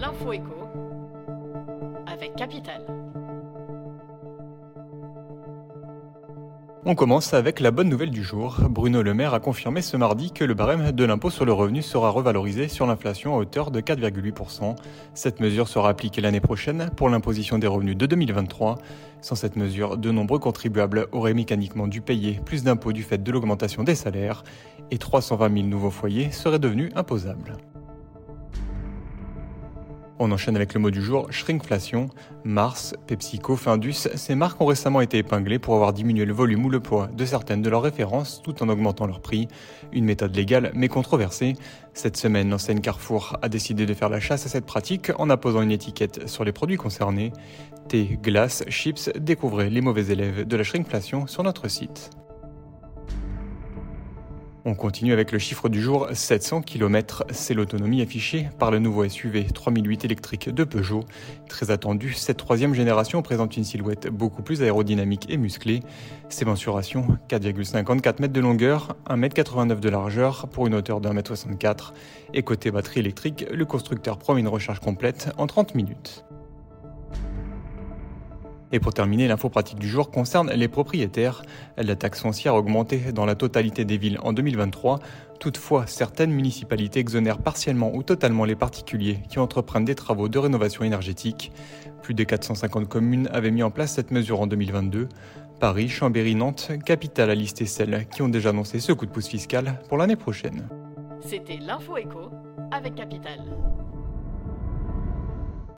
L'info écho avec Capital. On commence avec la bonne nouvelle du jour. Bruno Le Maire a confirmé ce mardi que le barème de l'impôt sur le revenu sera revalorisé sur l'inflation à hauteur de 4,8%. Cette mesure sera appliquée l'année prochaine pour l'imposition des revenus de 2023. Sans cette mesure, de nombreux contribuables auraient mécaniquement dû payer plus d'impôts du fait de l'augmentation des salaires et 320 000 nouveaux foyers seraient devenus imposables. On enchaîne avec le mot du jour, shrinkflation. Mars, PepsiCo, Findus, ces marques ont récemment été épinglées pour avoir diminué le volume ou le poids de certaines de leurs références tout en augmentant leur prix. Une méthode légale mais controversée. Cette semaine, l'enseigne Carrefour a décidé de faire la chasse à cette pratique en apposant une étiquette sur les produits concernés. Thé, glace, chips, découvrez les mauvais élèves de la shrinkflation sur notre site. On continue avec le chiffre du jour, 700 km. C'est l'autonomie affichée par le nouveau SUV 3008 électrique de Peugeot. Très attendu, cette troisième génération présente une silhouette beaucoup plus aérodynamique et musclée. Ses mensurations, 4,54 mètres de longueur, 1,89 m de largeur pour une hauteur de 1m64. Et côté batterie électrique, le constructeur promet une recharge complète en 30 minutes. Et pour terminer, l'info pratique du jour concerne les propriétaires. La taxe foncière a augmenté dans la totalité des villes en 2023. Toutefois, certaines municipalités exonèrent partiellement ou totalement les particuliers qui entreprennent des travaux de rénovation énergétique. Plus de 450 communes avaient mis en place cette mesure en 2022. Paris, Chambéry, Nantes, capitale a listé celles qui ont déjà annoncé ce coup de pouce fiscal pour l'année prochaine. C'était l'info écho avec Capital.